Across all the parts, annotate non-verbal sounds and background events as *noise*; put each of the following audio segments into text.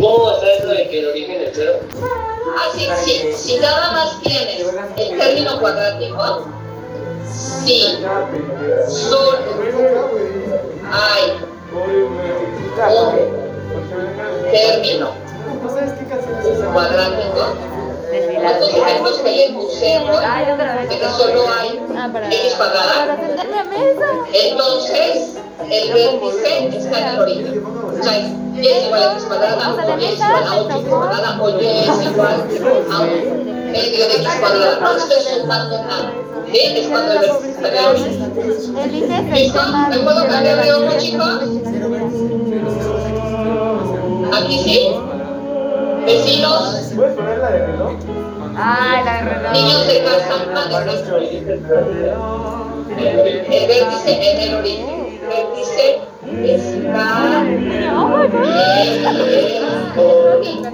¿Cómo está eso de que el origen es cero? Ah, sí, sí. Si nada más tienes el término cuadrático, sí, solo hay un término cuadrático. Entonces hay unos que solo hay x cuadrada. Entonces, el vértice está en el origen. O sea, y es igual a x cuadrada, o y es igual a 8x cuadrada, o y es igual a un medio de x cuadrada. No estoy sumando nada. ¿Sí? Es cuando el vértice está en el origen. ¿Listo? ¿Me puedo cambiar de ojo, chicos? Aquí sí. Vecinos, ¿Puedes poner la de reloj? Ay, la reloj. niños de casa, mándenme. El vértice en el origen. El vértice está origen.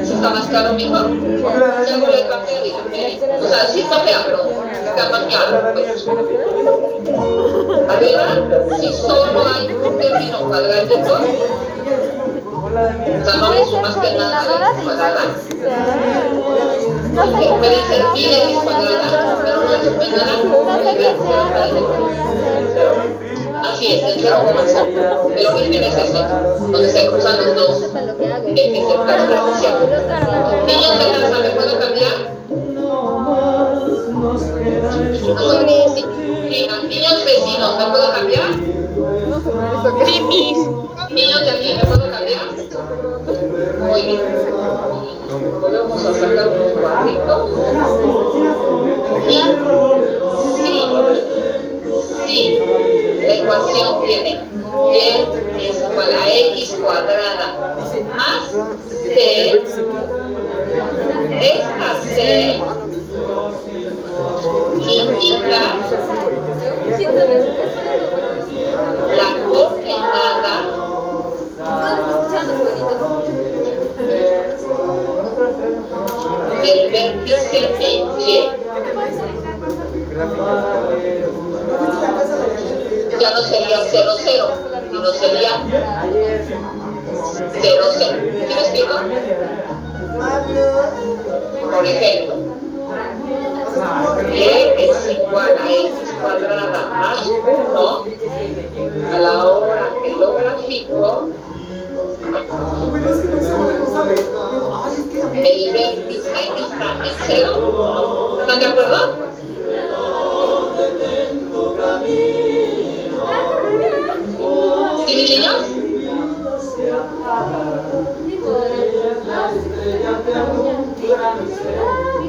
¿Está más claro, mijo? Dígame. O sea, sí está está más claro, pues. Arriba, si solo hay un término cuadrático, sea, no sumas que nada de x cuadrada, que puede ser pi de x cuadrada, pero no le sumes nada, Así es, el cero. El origen es ese, donde se cruzan los dos ejes de transformación. Niños de casa, ¿me puedo cambiar? Niños vecinos, ¿me puedo cambiar? Niños de aquí, ¿me puedo cambiar? Muy bien. Volvemos a sacar unos cuadritos. Y sí, sí, la ecuación tiene y es igual a x cuadrada más c. Esta c 0, 0, sino sería 0, 0. ¿Sí me explico? Por ejemplo, Y es igual a cuadrada más 1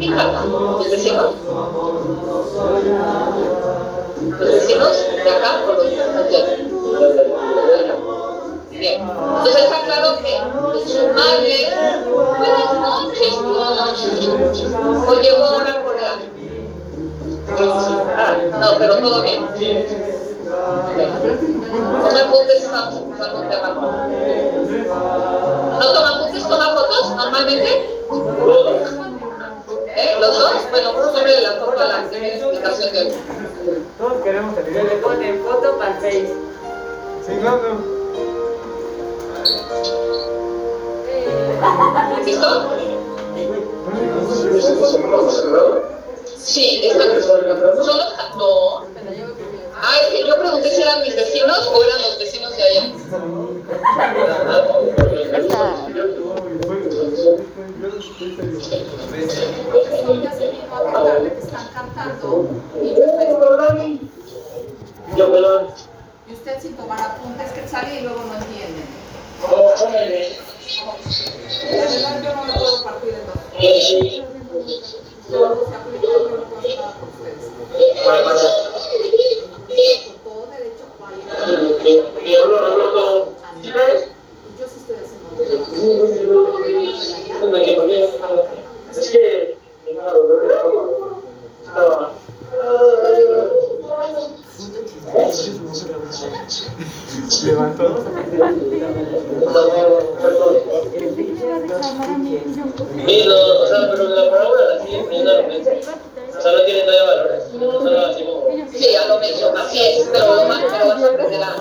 ¿los vecinos? Los vecinos de acá o los de. Bien. Entonces está claro que sumarle buenas noches, noches. O llegó ahora por la. Ah, no, pero todo bien. No me apuntes, estamos empezando un tema. ¿No toman apuntes, toman fotos normalmente? ¿Los dos? Bueno, sobre la foto a la explicación de hoy. Todos queremos salir Le de ponen foto para el Face. Sí, claro. ¿Listo? Sí, está Son los ca- No. Ah, es que yo pregunté si eran mis vecinos o eran los vecinos de allá. Están cantando. Y yo perdón. y usted sin tomar apuntes que sale y luego no entiende. Verdad yo no me puedo partir en dos. Eh, sí. Yo se aplica, yo no puedo hacer nada por ustedes. Bueno, bueno. Con todo derecho vaya. Y yo lo recuerdo. ¿Sí ves? Yo sí estoy haciendo. Es que. Estaba. Levantó. Mira, o sea, pero la parábola la siguen viendo O sea, no tiene nada de valores. Solo así como. Sí, a lo mismo, así es, pero ma- a aprender a, a, a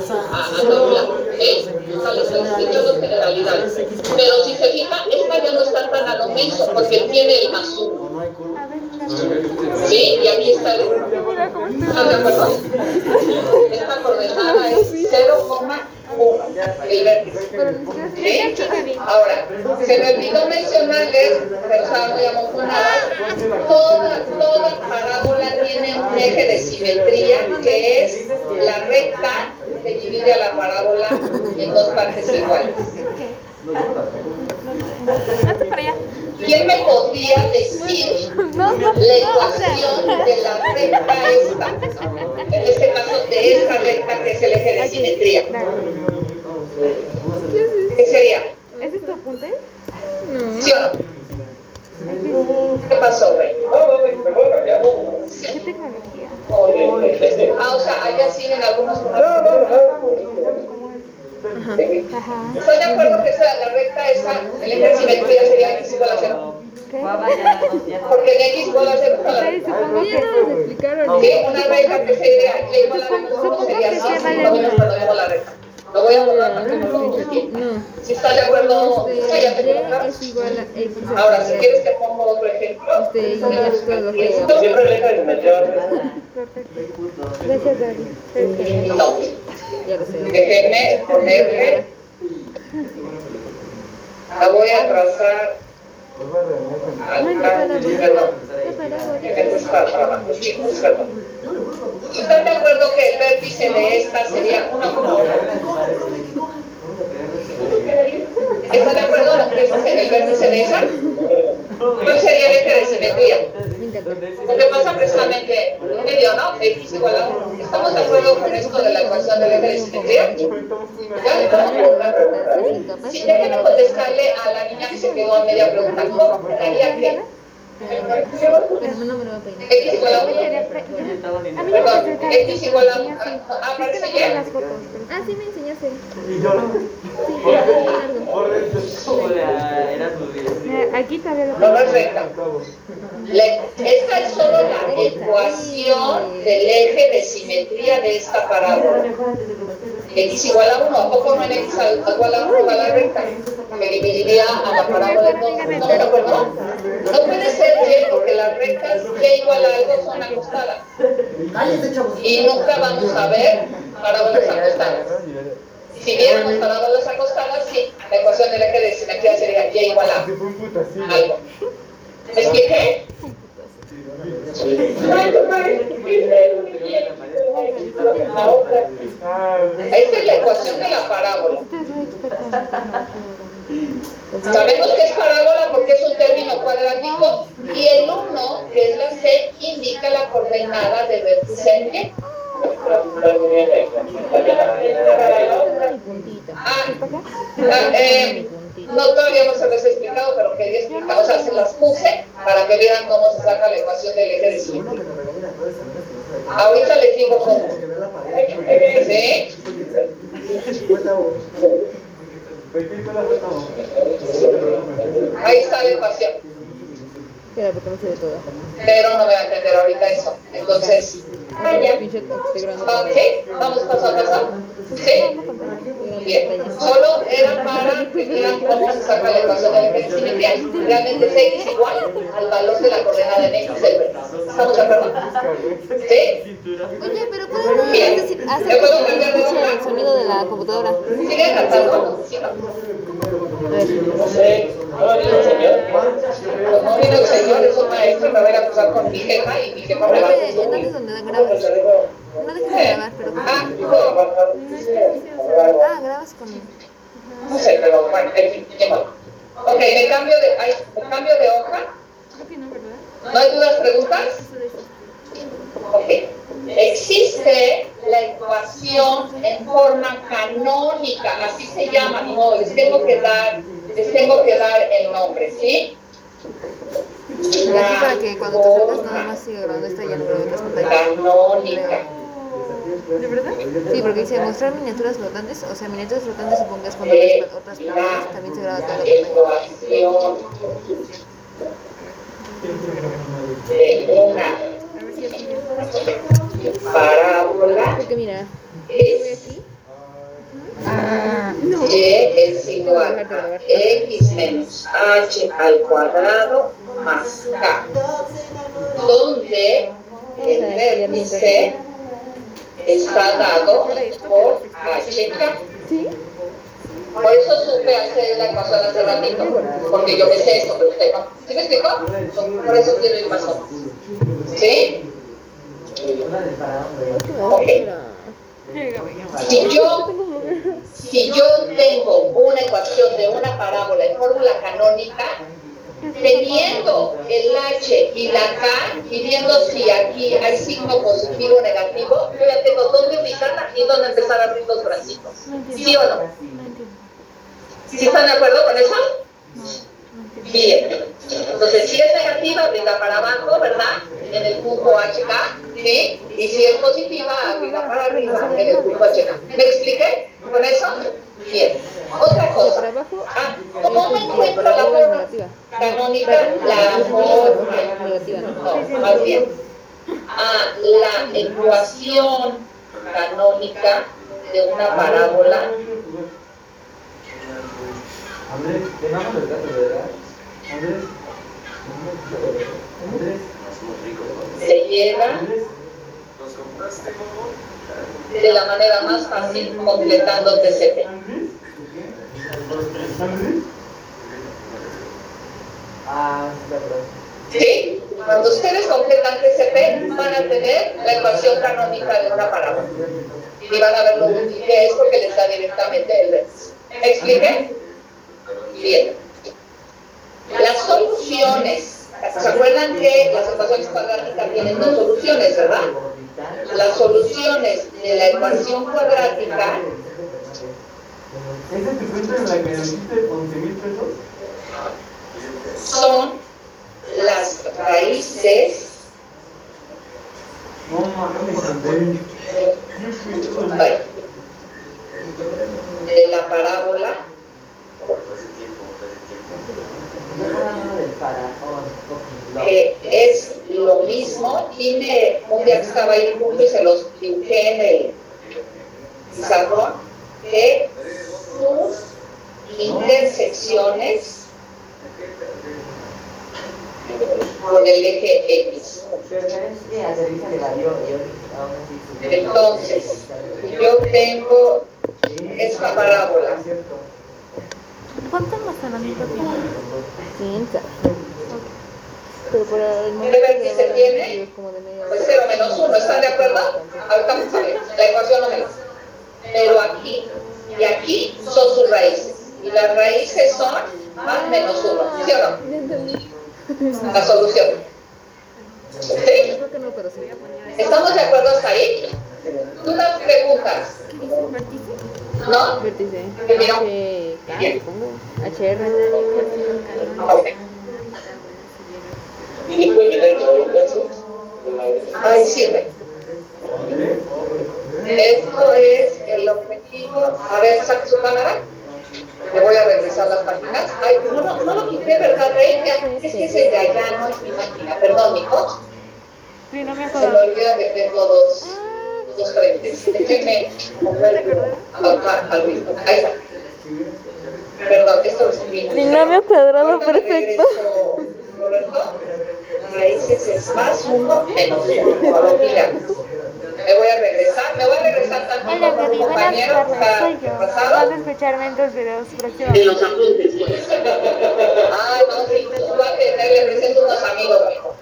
calcular, ¿sí? O sea, les estoy explicando generalidades. Pero si se fija, esta ya no está tan a lo menso porque tiene el más uno, A ver, mira. ¿sí? Y aquí está el Mira cómo estoy. ¿Están de acuerdo? Esta coordenada es 0,1, el vértice. Pero ni siquiera ¿Sí? estoy aquí, Gaby. Ahora, se me olvidó mencionarles, pero estaba muy amontonada, toda, toda parábola tiene un simetría que es la recta que divide a la parábola en dos partes iguales. ¿Quién me podría decir No, no, la no, o sea. ecuación de la recta esta? En este caso, de esta recta que es el eje de simetría. ¿Qué sería? ¿Ese es tu apunte? ¿Sí o no? ¿Qué pasó, güey? ¿Qué tecnología? Ah, o sea, allá siguen algunos Ajá. ¿Estoy de acuerdo que esa, la recta esa, el eje de simetría sería x igual a cero? Ya, ya. Porque en x igual a cero. Sí, supongo que... Sí, una recta que sería y igual a Supongo sería que sí, si vale. No voy a borrar para que no lo aquí. Si estás de acuerdo, sí, ya te quedó es igual a x Ahora, si quieres te pongo otro ejemplo. este, y esto es lo que Siempre el de simetría Perfecto. Gracias. Perfecto. No, déjenme ponerle. La voy a trazar acá. perdón. Perdón. No, perdón. Esto está para abajo, sí, perdón. ¿Están de acuerdo que el vértice de esta sería una como ¿Están de acuerdo es el vértice de esa? ¿Cuál sería el eje de simetría? Lo que pasa precisamente en medio, ¿no? X igual a 1. ¿Estamos de acuerdo con esto de la ecuación del eje de simetría? Ya. Si déjenme contestarle a la niña que se quedó a media pregunta, ¿cómo quedaría que Pero no me lo voy a peinar. X igual a A mí 1? quería pre- A mí me Perdón, presentaron X igual a 1. Sí, Ah, no. Ah, sí me enseñaste. Y yo Sí, por dentro. Era Aquí todavía lo No, no es recta. Esta es solo la ecuación del eje de simetría de esta parábola. X igual a 1, ¿a poco no en X igual a 1 va la recta? Que dividiría a la parábola en dos. ¿Estamos de acuerdo? No puede ser Porque las rectas Y igual a algo son acostadas. Y nunca vamos a ver parábolas acostadas. Si viéramos parábolas acostadas, sí, la ecuación del eje de simetría sería Y igual a algo. ¿Me expliqué? Ah, Esta es la ecuación de la parábola. Sabemos que es parábola porque es un término cuadrático y el 1, que es la C, indica la coordenada de Y. Ah, ah, eh, no, todavía no se les he explicado, pero quería explicar, o sea, se las puse para que vieran cómo se saca la ecuación del eje de simetría. Ahorita les digo cómo. Ahí está la ecuación. Pero no voy a entender ahorita eso. Entonces, ah, ok, vamos paso a paso. Sí, bien. Solo era para que se saca la ecuación de de simetría. Realmente es x igual al valor de la coordenada en x. ¿Estamos de acuerdo? ¿Sí? Oye, pero puedo decir, ¿Le hacer puedo que cambiar de escuche hoja? el sonido de la computadora. ¿Sigue cantando? ¿Sí, no? Sé, no vino el señor. Pues no vino el señor, es un maestro, me voy a acusar con mi jefa y mi jefa me va a acusar. ¿dónde es donde grabas? No dejes de grabar, pero... Ah, no. Ah, grabas con... No sé, pero bueno, en fin. Ok, me cambio de, ay, me cambio de hoja. No, ¿verdad? ¿No hay dudas, preguntas? Ok. Existe la ecuación en forma canónica, así se llama, no, les tengo que dar, les tengo que dar el nombre, ¿sí? Aquí para que cuando te salgas nada más siga grabando esta y ya no grabo otras pantallas. Canónica. ¿De verdad? Sí, porque dice mostrar miniaturas flotantes, o sea, miniaturas flotantes supongo que es cuando Es otras pantallas, también se graba toda la pantalla. parábola Porque mira. E es igual a x menos h al cuadrado más k, donde el vértice está dado por hk. Por eso supe hacer la ecuación hace ratito, porque yo me sé esto, pero usted no. ¿Sí me explico? Por eso quiero ir más o. ¿Sí? Ok. Si yo, si yo tengo una ecuación de una parábola en fórmula canónica, teniendo el H y la K, y viendo si aquí hay signo positivo o negativo, yo ya tengo dónde ubicarla y dónde empezar a abrir los bracitos. ¿Sí o no? ¿Sí están de acuerdo con eso? Bien. Entonces, si es negativa, brinda para abajo, ¿verdad? En el punto HK, ¿sí? Y si es positiva, brinda para arriba en el punto HK. ¿Me expliqué con eso? Bien. Otra cosa. abajo, Ah, es ¿cómo me positiva, encuentro la arriba es forma negativa. canónica? La forma. Negativa, ¿no? Más bien. Ah, la ecuación canónica de una parábola Andrés, dejamos el gato, ¿verdad? Andrés. Andrés. se llena Andrés. de la manera más fácil completando TCP. Sí. Cuando ustedes completan TCP, van a tener la ecuación canónica de una parábola. Y van a ver lo útil que es porque les da directamente el vértice. ¿Me expliqué? Bien. Las soluciones. ¿Se acuerdan que las ecuaciones cuadráticas tienen dos soluciones, verdad? Las soluciones de la ecuación cuadrática ¿Esa es tu cuenta en la que nos diste 11 mil pesos? son las raíces No mames, Andrés. de la parábola que es lo mismo. Tiene un día que estaba ahí junto y se los dibujé en el pizarrón, que sus intersecciones con el eje X. Entonces, yo tengo esta parábola. ¿Cuánto almacenamiento tiene? Pero por el Pues 0 menos 1, ¿están de acuerdo? Ahorita vamos a ver, la ecuación no me. Pero aquí y aquí son sus raíces. Y las raíces son más menos 1, ¿sí o no? La solución. ¿Sí? ¿Estamos de acuerdo hasta ahí? ¿Dudas, preguntas? ¿Qué dice el vértice? ¿No? Primero. Ahí sirve. Esto es el objetivo. A ver, saca su cámara. Le voy a regresar las páginas. Ay, no, no, no lo quité, ¿verdad, Rey? Es que ese de allá no es mi máquina. Perdón, mi coach. Sí, no me Se me acuerdo. olvida que tengo dos, dos frentes. Déjenme moverlo acá al ritmo. Ahí está. Perdón, esto es mi Trinomio cuadrado perfecto. Roberto. Raíces es más uno menos uno. Ahora mira, me voy a regresar, me voy a regresar tanto Hola, con Gaby, un buenas tardes, soy yo. Vas a escucharme en tus videos De próximamente. los apuntes, pues. Ah, no, sí, tú vas a tener, le presento unos amigos, amigo.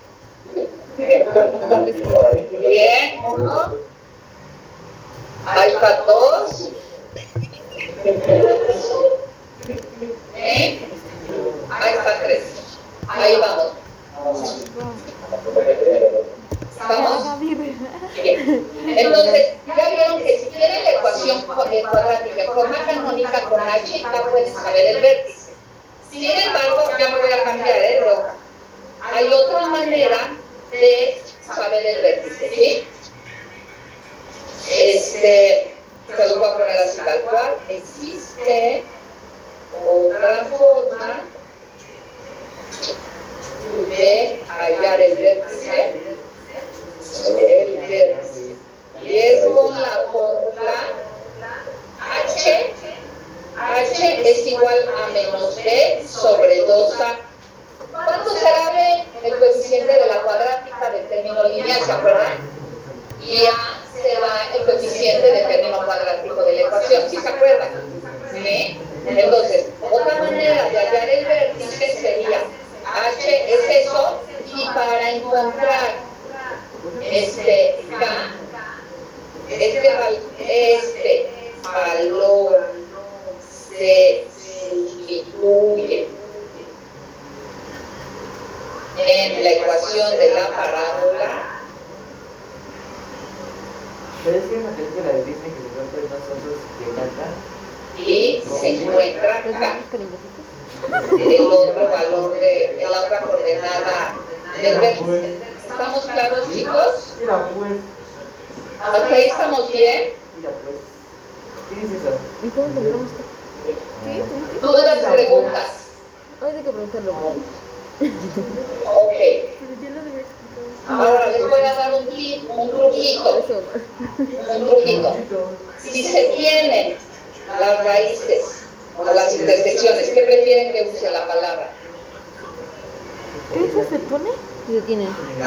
Bien, uno. Ahí está dos.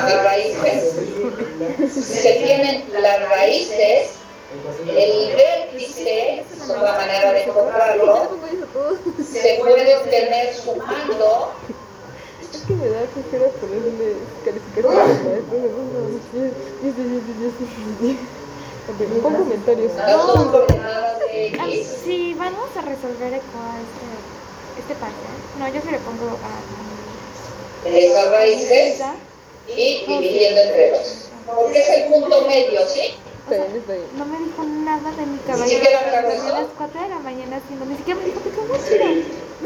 Las raíces. Se tienen las raíces, el vértice, es otra manera de encontrarlo, se puede obtener sumando Es que me da flojera ponerle calificaciones pon comentarios. Ah. Sí, vamos a resolver este, este parcial. No, yo se le pongo a esas raíces. Y dividiendo entre dos. Porque es el punto medio, ¿sí? No me dijo nada de mi Ni cabello. siquiera claro Desde eso. las 4 de la mañana haciendo. Ni siquiera me dijo.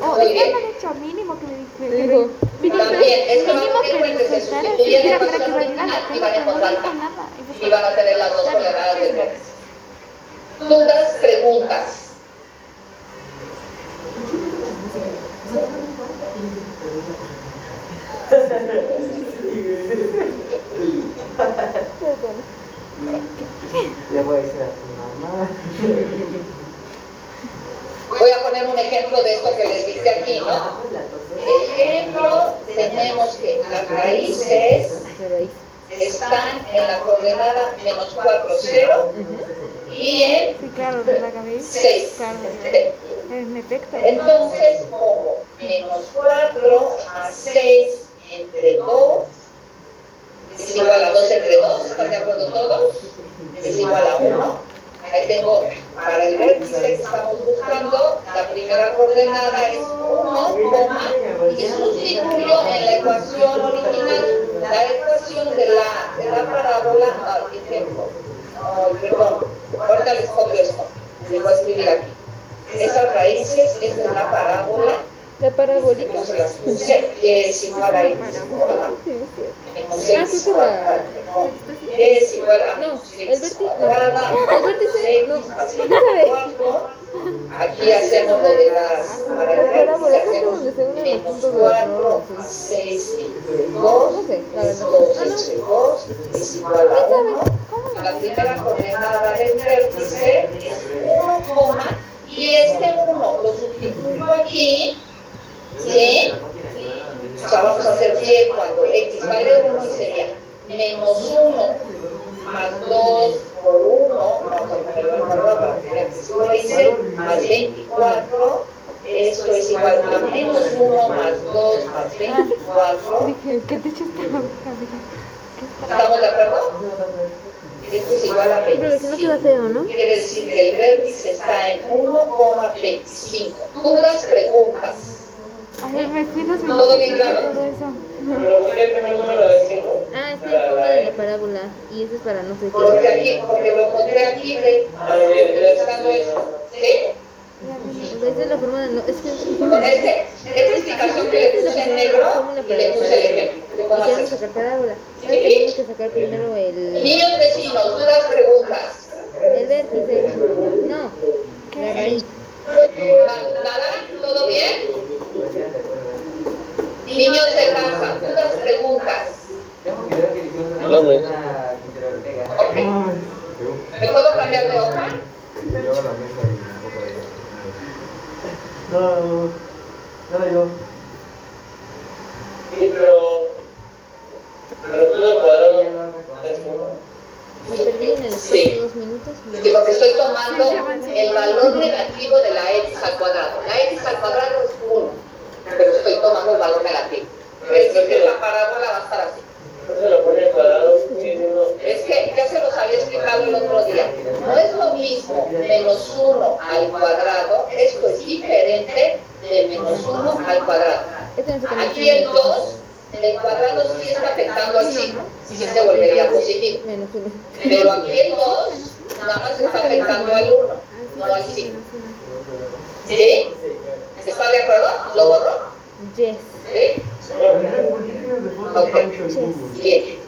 O que bien. me hecho mínimo que me Me que dijo, mínimo, También, es que a me para que valiera la y pena, van en pero no voz dijo alta. nada. Y van a tener las dos coordenadas del vértice. Dudas, preguntas. *laughs* Le voy a decir a tu mamá. Voy a poner un ejemplo de esto que les dije aquí, ¿no? Ejemplo, tenemos que las raíces están en la coordenada menos 4, 0 y en Sí, claro, de la cabeza. 6. Claro, *laughs* en efecto. Entonces, como menos 4 a 6 entre 2 es igual a 2 entre 2, ¿están de acuerdo todos? Es igual a 1. Ahí tengo, para el vértice que estamos buscando, la primera coordenada es 1, coma, y sustituyo en la ecuación original, la ecuación de la, de la parábola, ah, ejemplo, Ay, perdón, ahorita les copio esto, les voy a escribir aquí. Esas raíces es de una parábola, La parabólica. es igual a es Ah, igual a No, el *laughs* vértice. No, el vértice. No. 4. Aquí hacemos lo de las para el La parábola, vértice, creo que hacemos donde se unen los menos puntos de la 4 parábola, a sí. 6 entre No 2 sé, la es verdad. 2 Ah, no. entre 2 es igual a 1. La primera coordenada del vértice es 1, coma, y este 1 lo sustituyo aquí, ¿sí? O sea, vamos a hacer y cuando x vale 1 y sería menos 1 más 2 por 1, vamos a ponerlo en valor para que lo hice, más 24, esto es igual a menos 1 más 2 más 24, Dije, ¿qué te la ¿estamos de acuerdo? Esto es igual a Pero si no 25. queda feo, ¿no? Quiere decir que el vértice está en 1,25. Dudas, preguntas. A ver, me fui dos Todo bien minutos claro. todo eso. Pero ¿por qué el primer número de 5? Ah, está en forma de la parábola. Y eso es para no sé Porque qué. aquí, porque lo encontré aquí, de, buscando esto. ¿Sí? O sea, esa es la forma de no. Es que. Con este, esta explicación que le puse en negro y le puse el ejemplo sacar parábola. Tenemos que sacar primero el. Niños vecinos, dudas, preguntas. El vértice. No. La raíz. ¿Nada? ¿Todo bien? Niños de casa, dudas, preguntas. Tengo un video que hicimos Hola, güey. una Quintero Ortega. Ok. No, no, no, yo. Sí, pero. Pero tú al cuadrado es uno. Me perdí en el Sí. espacio de dos minutos. Sí, porque estoy tomando el valor negativo de la x al cuadrado. La x al cuadrado es 1, pero estoy tomando el valor negativo. Es que la parábola va a estar así. Entonces lo pone al cuadrado y uno. Es que ya se los había explicado el otro día. No es lo mismo menos 1 al cuadrado, esto es diferente de menos 1 al cuadrado. Este no se conoce. Aquí el 2, el cuadrado sí está afectando al signo, y sí se volvería positivo. Menos uno. Pero aquí el 2 nada más está afectando al 1, no al signo. ¿Sí? ¿Está de acuerdo? ¿Lo borro? Yes. ¿Sí? Ok. Bien.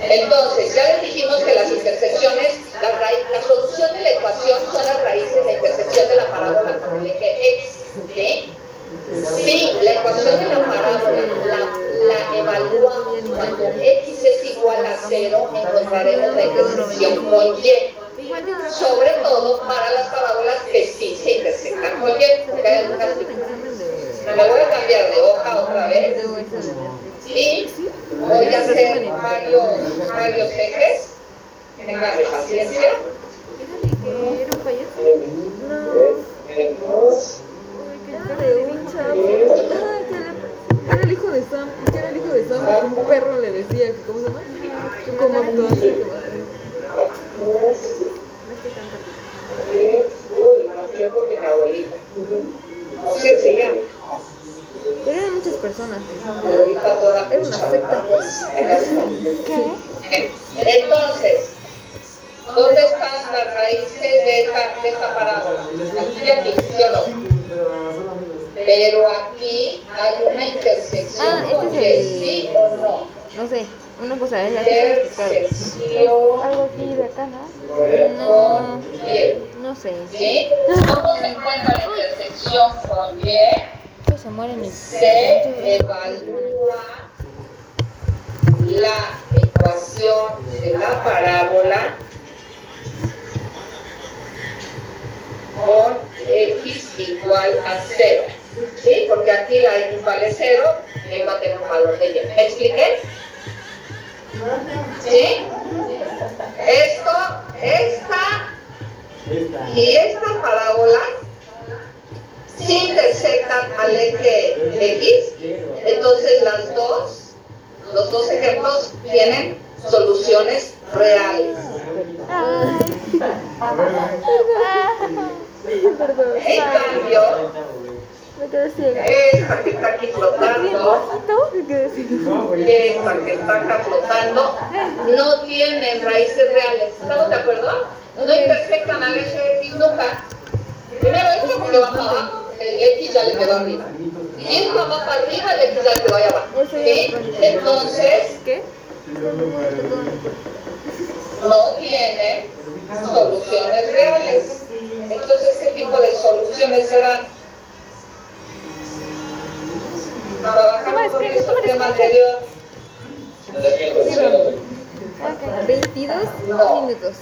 Entonces, ya les dijimos que las intersecciones, la, raíz, la solución de la ecuación son las raíces de la intersección de la parábola con el eje x. ¿Sí? Sí, la ecuación de la parábola la, la evaluamos cuando x es igual a 0, encontraremos la intersección con y. Sobre todo para las parábolas que sí se intersectan con y, porque hay algunas que- Me voy a cambiar de hoja otra vez y voy a hacer varios, varios ejes. Tengan paciencia. ¿Era un payaso? De un chavo. Ah, que era- Era el hijo de Sam. que era el hijo de Sam? Un perro le decía. ¿Cómo se llama? Que como mi abuelita. No sé, se llama. Pero eran muchas personas. Era una secta. Entonces, ¿dónde están las raíces de esta, de esta parábola? Aquí y aquí, ¿sí o no? Pero aquí hay una intersección Ah, este es el- sí o no. No sé. Una cosa es la Intersección Algo aquí de acá, ¿no? No. No sé. ¿Sí? ¿Cómo se encuentra la intersección con? Estos se mueren y se evalúa la ecuación de la parábola con x igual a 0. ¿Sí? Porque aquí la x vale 0 y va a tener un valor de y. ¿Me expliqué? ¿Sí? Esto, esta y esta parábola se intersectan al eje X, entonces las dos, los dos ejemplos tienen soluciones reales. Perdón. En cambio, Me quedé ciega. esta que está aquí flotando, Me quedé ciega. y esta que está acá flotando, no tienen raíces reales. ¿Estamos de acuerdo? No intersectan al eje X nunca. Primero esto porque va para abajo, el X ya le quedó arriba. Y esto va para arriba, el X ya le quedó allá abajo. ¿Sí? Entonces, ¿Qué? no tiene soluciones reales. Entonces, ¿qué tipo de soluciones serán? Trabajamos con el tema anterior. 22 No. minutos.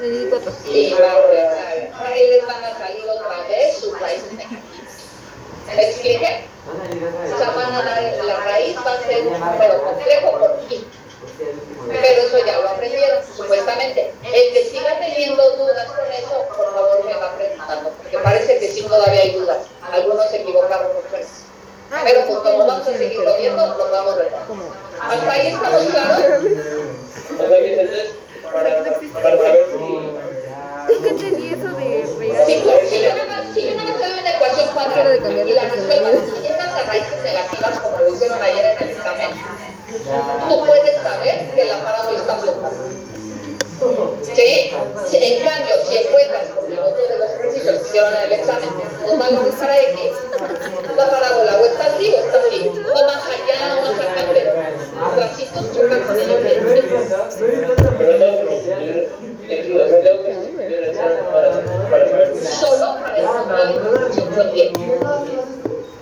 24. Y va- ahí les van a salir otra vez sus raíces. ¿Me expliqué? O sea, van a dar, la raíz va a ser un número complejo por aquí. Pero eso ya lo aprendieron, supuestamente. El que siga teniendo dudas con eso, por favor me va preguntando, porque parece que sí todavía hay dudas. Algunos se equivocaron muchas veces. Pero pues como vamos a seguirlo viendo, lo vamos a ver. ¿Hasta ahí estamos claros? Para, para saber si. Que entendí eso de reír. Si si yo nada más, si doy una ecuación cuadrada y la de resuelvas y llegas a raíces negativas como lo hicieron ayer en el examen, tú puedes saber que la parábola está flotando. ¿Sí? En cambio, si encuentras, porque otro de los ejercicios que hicieron en el examen, los valores para X, la parábola o está así o está así, o más allá o más acá, pero bracitos chocan con el el. Solo para Y.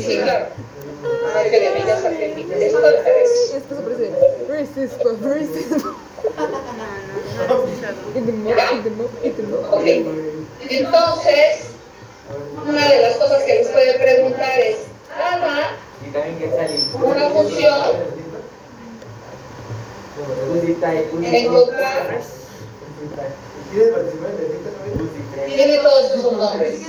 Sí, claro. Bellas Argentinas. Esto es. Después aparece. Racist, but racist. In the mouth, in the mouth, in the mouth. Ok. Entonces, una de las cosas que les puede preguntar es, sale. una función encontrar, Tiene todos esos nombres.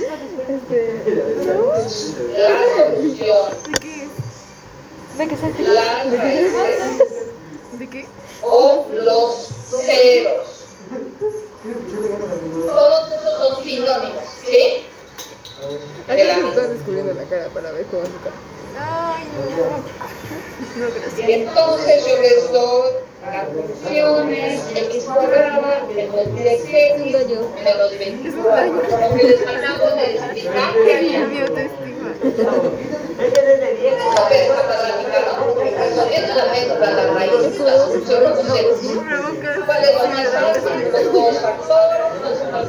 La que salte. las *laughs* raíces ¿De qué? o los ceros. Todos esos son sinónimos, ¿sí? Aquí se está descubriendo la cara para ver cómo es su cara. Ay, no. No, gracias. Entonces yo les doy las funciones, x cuadrada, menos 10 Es *laughs* un x, gallo. menos 24. Como que les de explicar que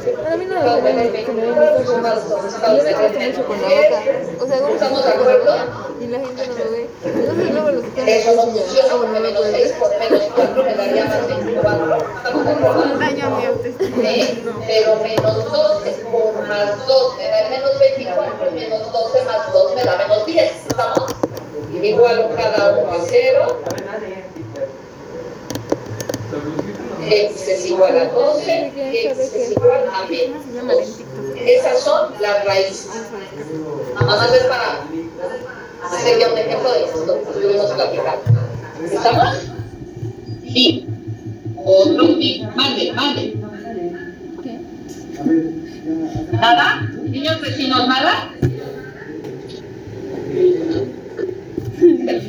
resolviendo la método, la raíz, la solución, los ceros. ¿Cuál es lo más fácil? Los dos factores, A mí no me. Yo me gasto mucho con la boca. O sea, mucho ¿Estamos de acuerdo? y la gente no lo ve. Entonces luego los están Eso no haciendo ya. funciona Ah, bueno, porque no lo 6 ver. por menos 4 me daría más 24. ¿Estamos de acuerdo? Daño a mi autoestima. Pero menos 12 por más 2 me da menos 24, menos 12 más 2 me da menos 10. ¿Estamos? Igual cada uno a 0, x es igual a 12, x es igual a menos 2. Esas son las raíces. Nada más es para hacer ya un ejemplo de esto que estuvimos platicando. ¿Estamos? Sí. Otro sí. Mande, mande. ¿Nada? ¿Niños vecinos, nada?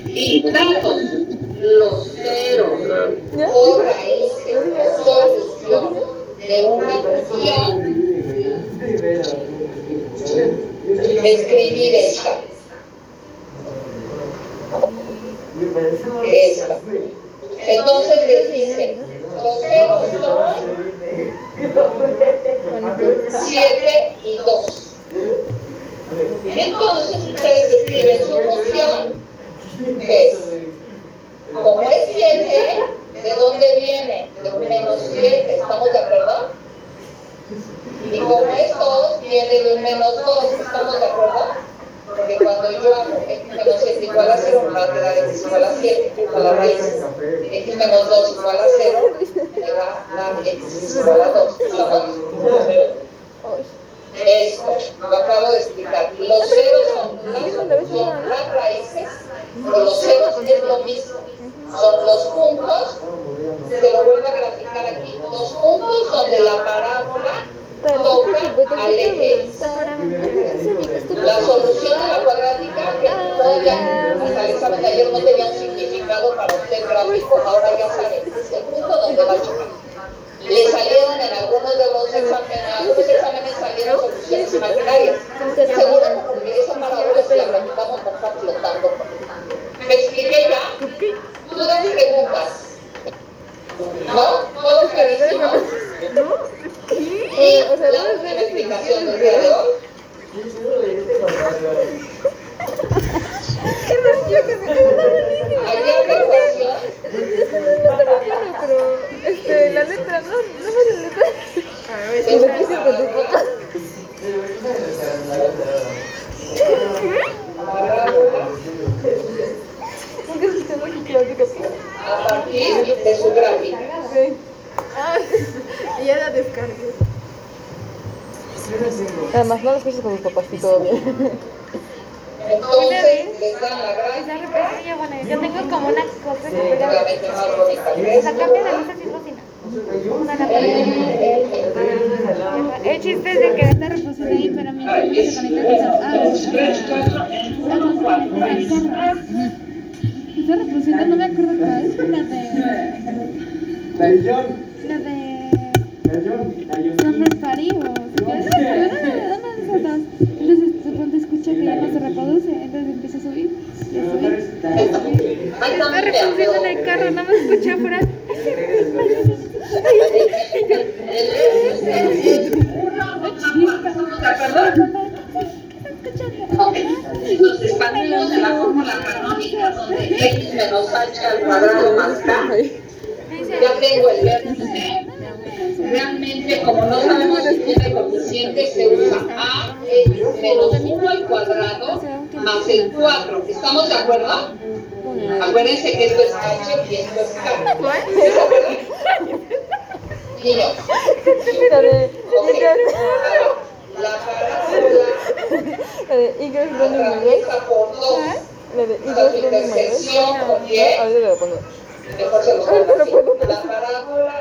Y datos, los ceros o raíces, solución de una función, escribir esta. Esta. Entonces les dice, los ceros son 7 y 2. Entonces ustedes escriben su función, que es, como es 7, ¿de dónde viene? De un menos 7, ¿estamos de acuerdo? Y como es 2, viene de un menos 2, ¿estamos de acuerdo? Porque cuando yo hago x menos 7 igual a 0, me va a quedar x igual a 7, a la raíz. x menos 2 igual a 0, me va a dar x igual a 2. ¿Estamos? Esto, lo acabo de explicar. Los ceros son las, son las raíces, pero los ceros es lo mismo. Son los puntos, se lo vuelvo a graficar aquí, los donde la parábola toca al eje. La solución a la cuadrática, que todavía hasta de ayer no tenía un significado para usted gráfico, ahora ya sabe, el punto donde va a chocar. Le salieron en algunos de los exámenes, algunos exámenes salieron soluciones imaginarias. Seguro porque esa parábola si la practicamos no está flotando. ¿Me expliqué ya? ¿Dudas preguntas? ¿No? ¿Todo clarísimo? Y O sea, la no es última ver explicación del día de hoy. Había una ecuación Pero, este, la letra, no, no me la letra. Y lo quise con tu papá. Nunca escuché mágica, mágica. a partir de su gráfica. Y ya la descargué. Además, no lo escuches con tus papás y todo bien. Entonces les dan la bueno, yo tengo como una cosa que pega. O sea, cambia de luz así bocina. Una la pared. El chiste es de que esta reposición ahí, pero mi se conecta a a- a- a- al carro. Esta reposición no me acuerdo cuál es, la de La de la de La. La. Summer Party o una de esas dos. Entonces de pronto escucha que ya no se reproduce, entonces empieza a subir y a subir. Está reproduciendo en el carro, no me escuché afuera. Es k. ¿Sí se acuerdan? Niños. La de. La de running. La running Ahorita lo pongo. La parábola,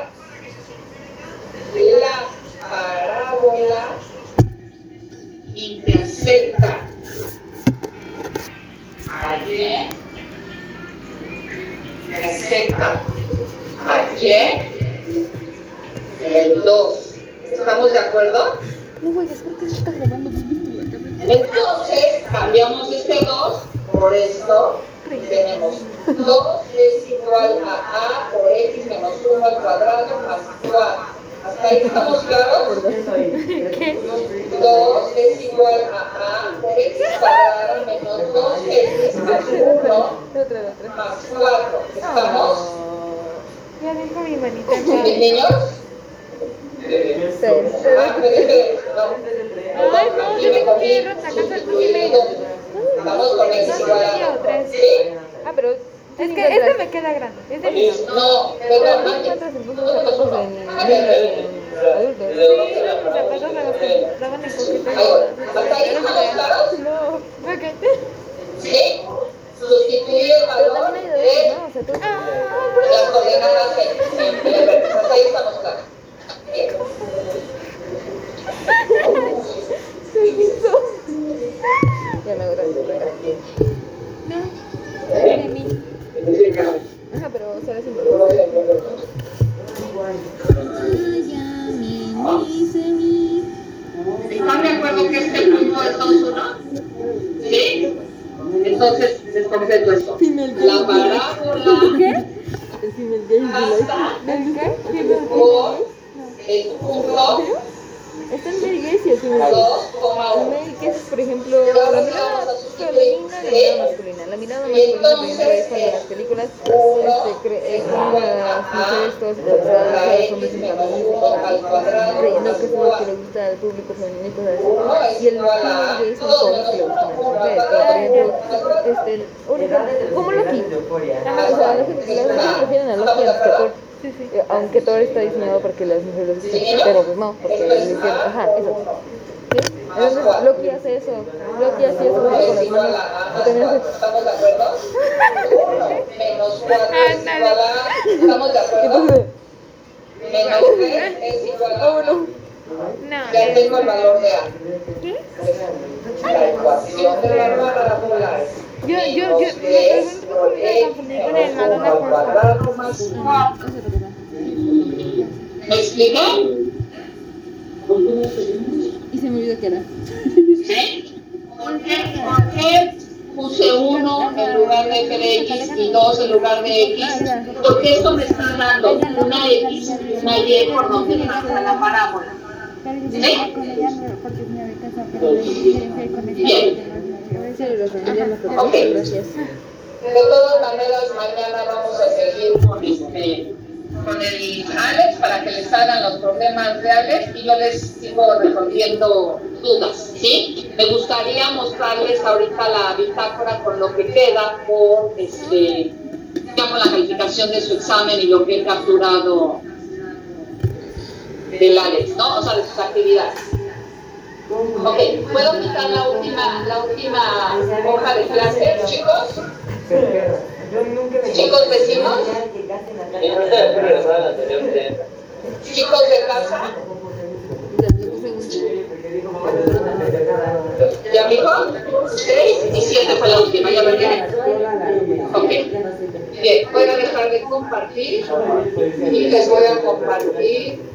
la parábola intersecta a Y, intersecta a Y, el 2. ¿Estamos de acuerdo? No juegues porque se está grabando. Entonces, cambiamos este 2 por esto. y Tenemos 2 es igual a a por x menos 1 al cuadrado más 4. ¿Hasta ahí estamos claros? 2 es igual a a por x cuadrado menos 2x más 1 La otra, la otra. más 4. ¿Estamos? Ya dejo mi manita ¿Mis en Ah, este, no. Ay, no, Tiene tengo que ir a sacar sustituir el dos. Estamos con. Ah, pero. Es que este me queda grande. Es de niño. No, pero ¿No encuentras entonces zapatos en niños en adultos? Sí, los zapatos los que en. Ok. ¿Sí? Sustituir el valor de coordenadas x. Sí, Hasta ahí estamos claros. Bien. Ya me. No. De mí. Ajá, pero sale sin ¿Están de acuerdo que este punto es 2, 1? ¿Sí? Entonces, les completo esto. La parábola El pasa ¿El qué? el punto Está gaze. 2,1. El male gaze es, por ejemplo, la mirada femenina y la mirada masculina. La mirada masculina primero es cuando en las películas este, cre- eh, a las mujeres todas sexualizadas, a los hombres infantiles, creyendo que es lo que le gusta al público femenino y cosas así. Y el gaze son cosas que le gustan a las mujeres. Por ejemplo, este, un ejemplo, como Loki. Ajá, o sea, las mujeres prefieren a Loki antes que a Thor. Eh, Aunque Thor está diseñado para que las mujeres lo escuchen, pero pues no, porque le hicieron, ajá, eso. ¿Sí? Entonces Loki hace eso, Loki hace eso con las manos. ¿Estamos de acuerdo? 1 menos 4 es igual a... ¿Estamos de acuerdo? Menos 3 es igual a... bueno, No. Ya tengo el valor de A. ¿Qué? La ecuación de la parábola es Yo, yo, yo, cómo me confundí con el Madonna al por cuadrado más 4. ¿Me explico? Y se me olvidó que era. ¿Sí? ¿Por qué? ¿Por qué puse 1 en lugar de 3x y 2 en lugar de x? Porque esto me está dando una x y una y por donde pasa la parábola. Yo quería con ella porque es mi casa, pero le dije con esta. sí, lo aprendí en la foto, Ok. gracias. De todas maneras, mañana vamos a seguir con, este, con el Alex para que les hagan los problemas reales y yo les sigo resolviendo dudas, ¿sí? Me gustaría mostrarles ahorita la bitácora con lo que queda por, este, digamos, la calificación de su examen y lo que he capturado del Alex, ¿no? O sea, sus actividades. Ok, ¿puedo quitar la última, la última hoja de clase, chicos? Chicos vecinos, chicos de casa, ¿ya mijo? Seis y siete fue la última, ¿ya lo? Ok. Bien, voy a dejar de compartir y les voy a compartir